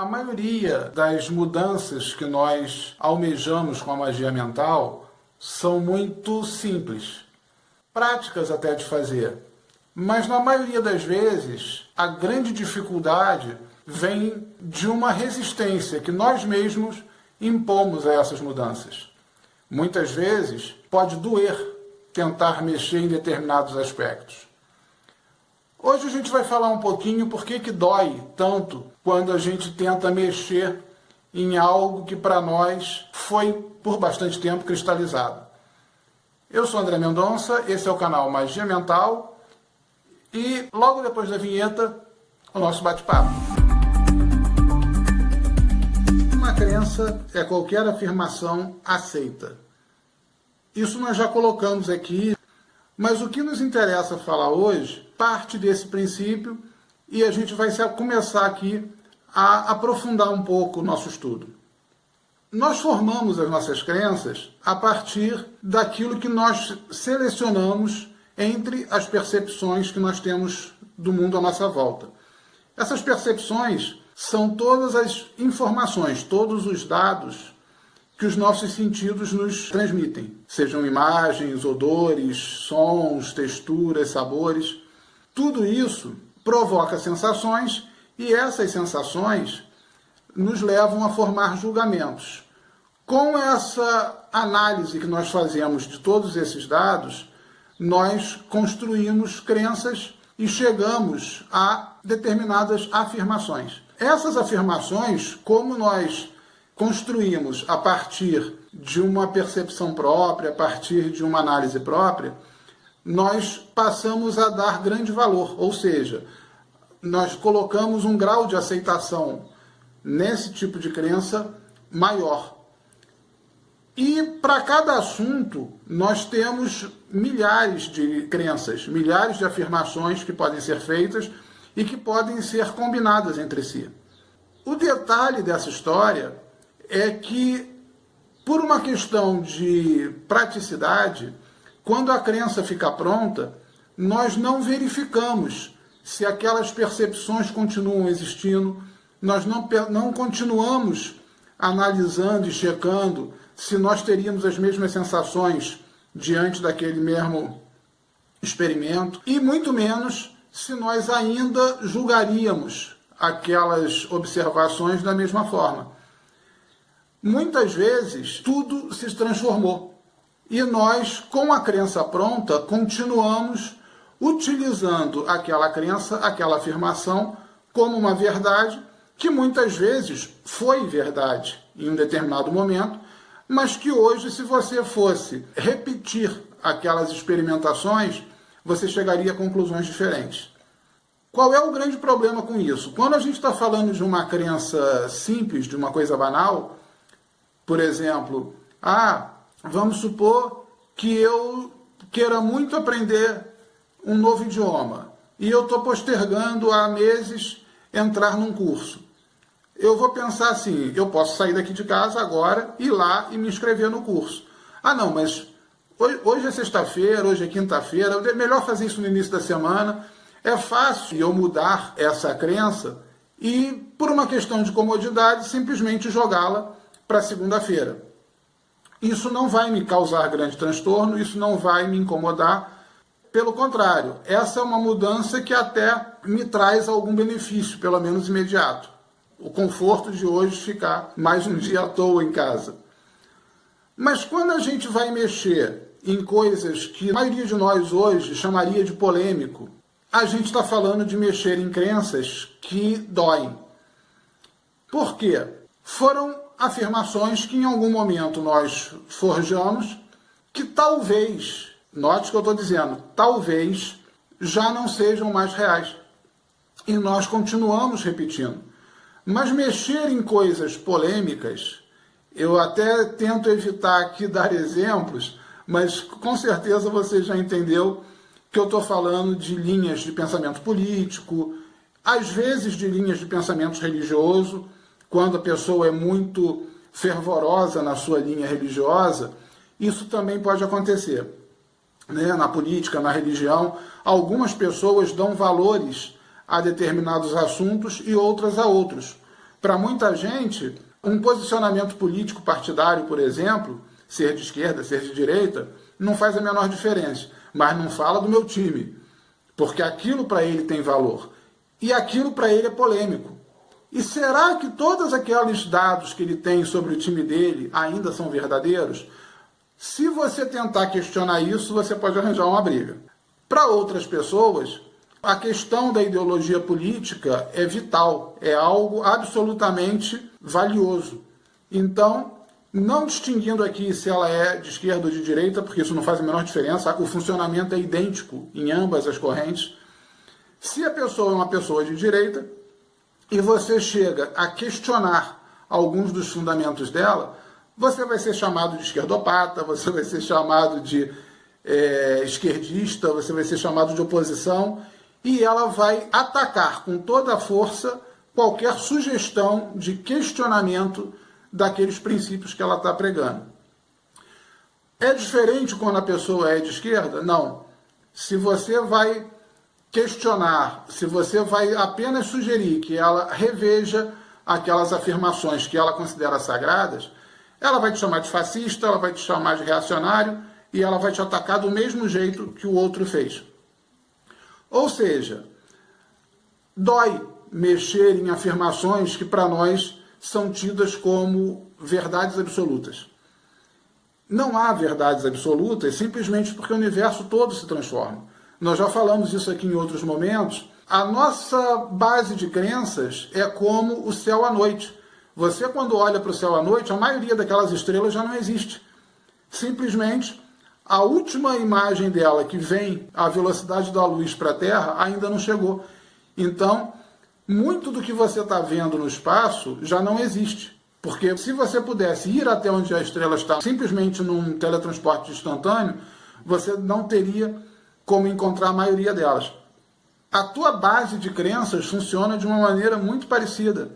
A maioria das mudanças que nós almejamos com a magia mental são muito simples, práticas até de fazer. Mas na maioria das vezes, a grande dificuldade vem de uma resistência que nós mesmos impomos a essas mudanças. Muitas vezes pode doer tentar mexer em determinados aspectos. Hoje a gente vai falar um pouquinho por que, que dói tanto quando a gente tenta mexer em algo que para nós foi por bastante tempo cristalizado. Eu sou André Mendonça, esse é o canal Magia Mental e logo depois da vinheta, o nosso bate-papo. Uma crença é qualquer afirmação aceita. Isso nós já colocamos aqui, mas o que nos interessa falar hoje parte desse princípio e a gente vai começar aqui a aprofundar um pouco o nosso estudo. Nós formamos as nossas crenças a partir daquilo que nós selecionamos entre as percepções que nós temos do mundo à nossa volta. Essas percepções são todas as informações, todos os dados que os nossos sentidos nos transmitem, sejam imagens, odores, sons, texturas, sabores. Tudo isso provoca sensações e essas sensações nos levam a formar julgamentos. Com essa análise que nós fazemos de todos esses dados, nós construímos crenças e chegamos a determinadas afirmações. Essas afirmações, como nós construímos a partir de uma percepção própria, a partir de uma análise própria, nós passamos a dar grande valor, ou seja, nós colocamos um grau de aceitação nesse tipo de crença maior. E para cada assunto, nós temos milhares de crenças, milhares de afirmações que podem ser feitas e que podem ser combinadas entre si. O detalhe dessa história é que, por uma questão de praticidade, quando a crença fica pronta, nós não verificamos se aquelas percepções continuam existindo, nós não, não continuamos analisando e checando se nós teríamos as mesmas sensações diante daquele mesmo experimento, e muito menos se nós ainda julgaríamos aquelas observações da mesma forma. Muitas vezes tudo se transformou. E nós, com a crença pronta, continuamos utilizando aquela crença, aquela afirmação, como uma verdade que muitas vezes foi verdade em um determinado momento, mas que hoje, se você fosse repetir aquelas experimentações, você chegaria a conclusões diferentes. Qual é o grande problema com isso? Quando a gente está falando de uma crença simples, de uma coisa banal, por exemplo, ah, Vamos supor que eu queira muito aprender um novo idioma e eu estou postergando há meses entrar num curso. Eu vou pensar assim: eu posso sair daqui de casa agora, ir lá e me inscrever no curso. Ah, não, mas hoje é sexta-feira, hoje é quinta-feira, é melhor fazer isso no início da semana. É fácil eu mudar essa crença e, por uma questão de comodidade, simplesmente jogá-la para segunda-feira. Isso não vai me causar grande transtorno, isso não vai me incomodar. Pelo contrário, essa é uma mudança que até me traz algum benefício, pelo menos imediato. O conforto de hoje ficar mais um dia à toa em casa. Mas quando a gente vai mexer em coisas que a maioria de nós hoje chamaria de polêmico, a gente está falando de mexer em crenças que doem. Por quê? Foram afirmações que em algum momento nós forjamos, que talvez, note que eu estou dizendo, talvez já não sejam mais reais. E nós continuamos repetindo. Mas mexer em coisas polêmicas, eu até tento evitar aqui dar exemplos, mas com certeza você já entendeu que eu estou falando de linhas de pensamento político, às vezes de linhas de pensamento religioso, quando a pessoa é muito fervorosa na sua linha religiosa, isso também pode acontecer. Né? Na política, na religião, algumas pessoas dão valores a determinados assuntos e outras a outros. Para muita gente, um posicionamento político partidário, por exemplo, ser de esquerda, ser de direita, não faz a menor diferença. Mas não fala do meu time, porque aquilo para ele tem valor e aquilo para ele é polêmico. E será que todos aqueles dados que ele tem sobre o time dele ainda são verdadeiros? Se você tentar questionar isso, você pode arranjar uma briga. Para outras pessoas, a questão da ideologia política é vital, é algo absolutamente valioso. Então, não distinguindo aqui se ela é de esquerda ou de direita, porque isso não faz a menor diferença, o funcionamento é idêntico em ambas as correntes. Se a pessoa é uma pessoa de direita e você chega a questionar alguns dos fundamentos dela, você vai ser chamado de esquerdopata, você vai ser chamado de é, esquerdista, você vai ser chamado de oposição e ela vai atacar com toda a força qualquer sugestão de questionamento daqueles princípios que ela está pregando. É diferente quando a pessoa é de esquerda? Não. Se você vai questionar, se você vai apenas sugerir que ela reveja aquelas afirmações que ela considera sagradas, ela vai te chamar de fascista, ela vai te chamar de reacionário e ela vai te atacar do mesmo jeito que o outro fez. Ou seja, dói mexer em afirmações que para nós são tidas como verdades absolutas. Não há verdades absolutas simplesmente porque o universo todo se transforma. Nós já falamos isso aqui em outros momentos. A nossa base de crenças é como o céu à noite. Você, quando olha para o céu à noite, a maioria daquelas estrelas já não existe. Simplesmente, a última imagem dela, que vem à velocidade da luz para a Terra, ainda não chegou. Então, muito do que você está vendo no espaço já não existe. Porque se você pudesse ir até onde a estrela está simplesmente num teletransporte instantâneo, você não teria como encontrar a maioria delas. A tua base de crenças funciona de uma maneira muito parecida.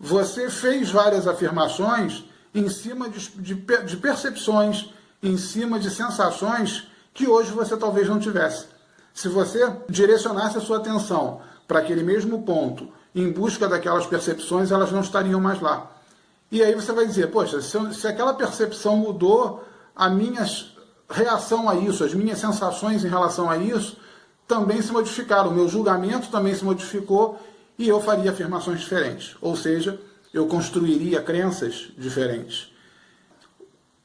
Você fez várias afirmações em cima de, de, de percepções, em cima de sensações que hoje você talvez não tivesse. Se você direcionasse a sua atenção para aquele mesmo ponto, em busca daquelas percepções, elas não estariam mais lá. E aí você vai dizer, poxa, se, se aquela percepção mudou, a minha reação a isso, as minhas sensações em relação a isso, também se modificaram. O meu julgamento também se modificou e eu faria afirmações diferentes. Ou seja, eu construiria crenças diferentes.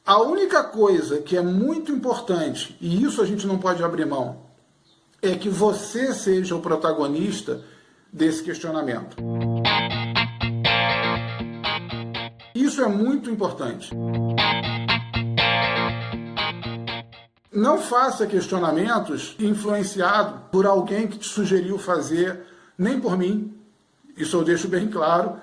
A única coisa que é muito importante, e isso a gente não pode abrir mão, é que você seja o protagonista desse questionamento. Isso é muito importante. Não faça questionamentos influenciado por alguém que te sugeriu fazer, nem por mim. Isso eu deixo bem claro.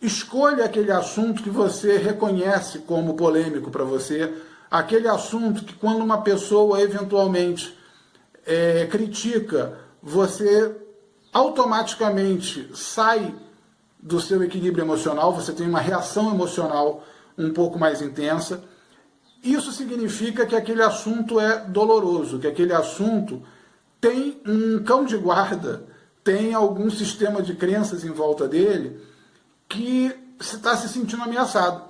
Escolha aquele assunto que você reconhece como polêmico para você, aquele assunto que quando uma pessoa eventualmente é, critica, você automaticamente sai do seu equilíbrio emocional, você tem uma reação emocional um pouco mais intensa. Isso significa que aquele assunto é doloroso, que aquele assunto tem um cão de guarda, tem algum sistema de crenças em volta dele que está se sentindo ameaçado.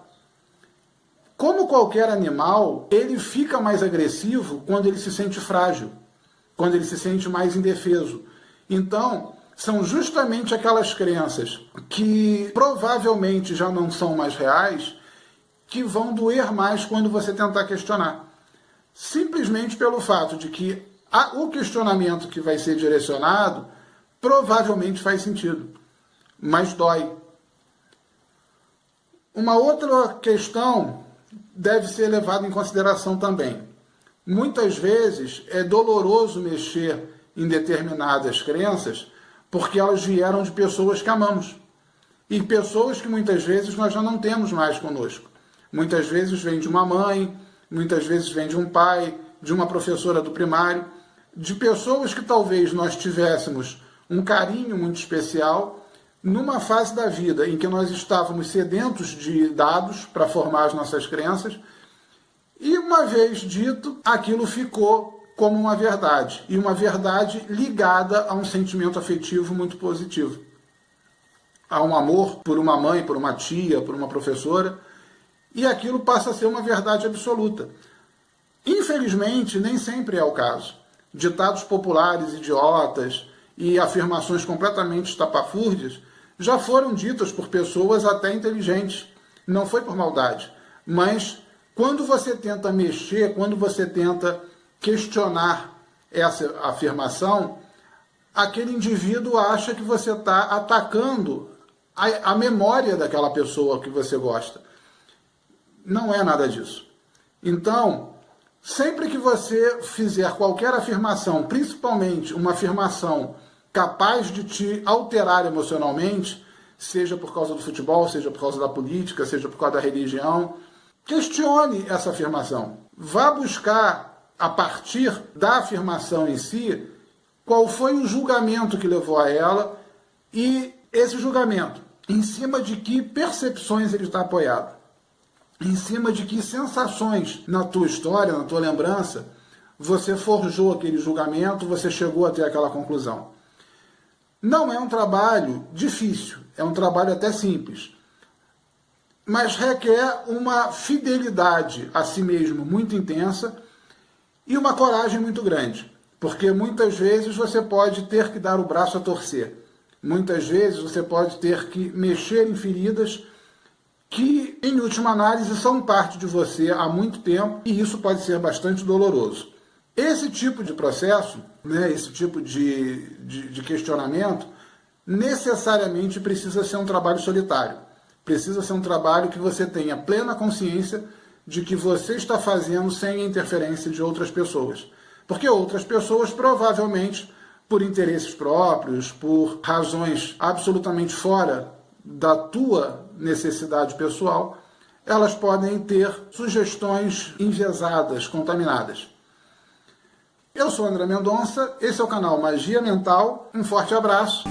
Como qualquer animal, ele fica mais agressivo quando ele se sente frágil quando ele se sente mais indefeso. Então, são justamente aquelas crenças que provavelmente já não são mais reais que vão doer mais quando você tentar questionar. Simplesmente pelo fato de que a, o questionamento que vai ser direcionado provavelmente faz sentido, mas dói. Uma outra questão deve ser levada em consideração também. Muitas vezes é doloroso mexer em determinadas crenças porque elas vieram de pessoas que amamos. E pessoas que muitas vezes nós já não temos mais conosco. Muitas vezes vem de uma mãe, muitas vezes vem de um pai, de uma professora do primário, de pessoas que talvez nós tivéssemos um carinho muito especial numa fase da vida em que nós estávamos sedentos de dados para formar as nossas crenças e uma vez dito, aquilo ficou como uma verdade, e uma verdade ligada a um sentimento afetivo muito positivo. a um amor por uma mãe, por uma tia, por uma professora, e aquilo passa a ser uma verdade absoluta. Infelizmente, nem sempre é o caso. Ditados populares idiotas e afirmações completamente estapafúrdias já foram ditas por pessoas até inteligentes. Não foi por maldade. Mas quando você tenta mexer, quando você tenta questionar essa afirmação, aquele indivíduo acha que você está atacando a, a memória daquela pessoa que você gosta. Não é nada disso. Então, sempre que você fizer qualquer afirmação, principalmente uma afirmação capaz de te alterar emocionalmente, seja por causa do futebol, seja por causa da política, seja por causa da religião, questione essa afirmação. Vá buscar, a partir da afirmação em si, qual foi o julgamento que levou a ela e esse julgamento, em cima de que percepções ele está apoiado, em cima de que sensações na tua história, na tua lembrança, você forjou aquele julgamento, você chegou até aquela conclusão. Não é um trabalho difícil, é um trabalho até simples, mas requer uma fidelidade a si mesmo muito intensa e uma coragem muito grande, porque muitas vezes você pode ter que dar o braço a torcer, muitas vezes você pode ter que mexer em feridas que, em última análise, são parte de você há muito tempo e isso pode ser bastante doloroso. Esse tipo de processo, né, esse tipo de, de, de questionamento, necessariamente precisa ser um trabalho solitário. Precisa ser um trabalho que você tenha plena consciência de que você está fazendo sem a interferência de outras pessoas. Porque outras pessoas provavelmente, por interesses próprios, por razões absolutamente fora da tua necessidade pessoal, elas podem ter sugestões enviesadas, contaminadas. Eu sou André Mendonça, esse é o canal Magia Mental. Um forte abraço.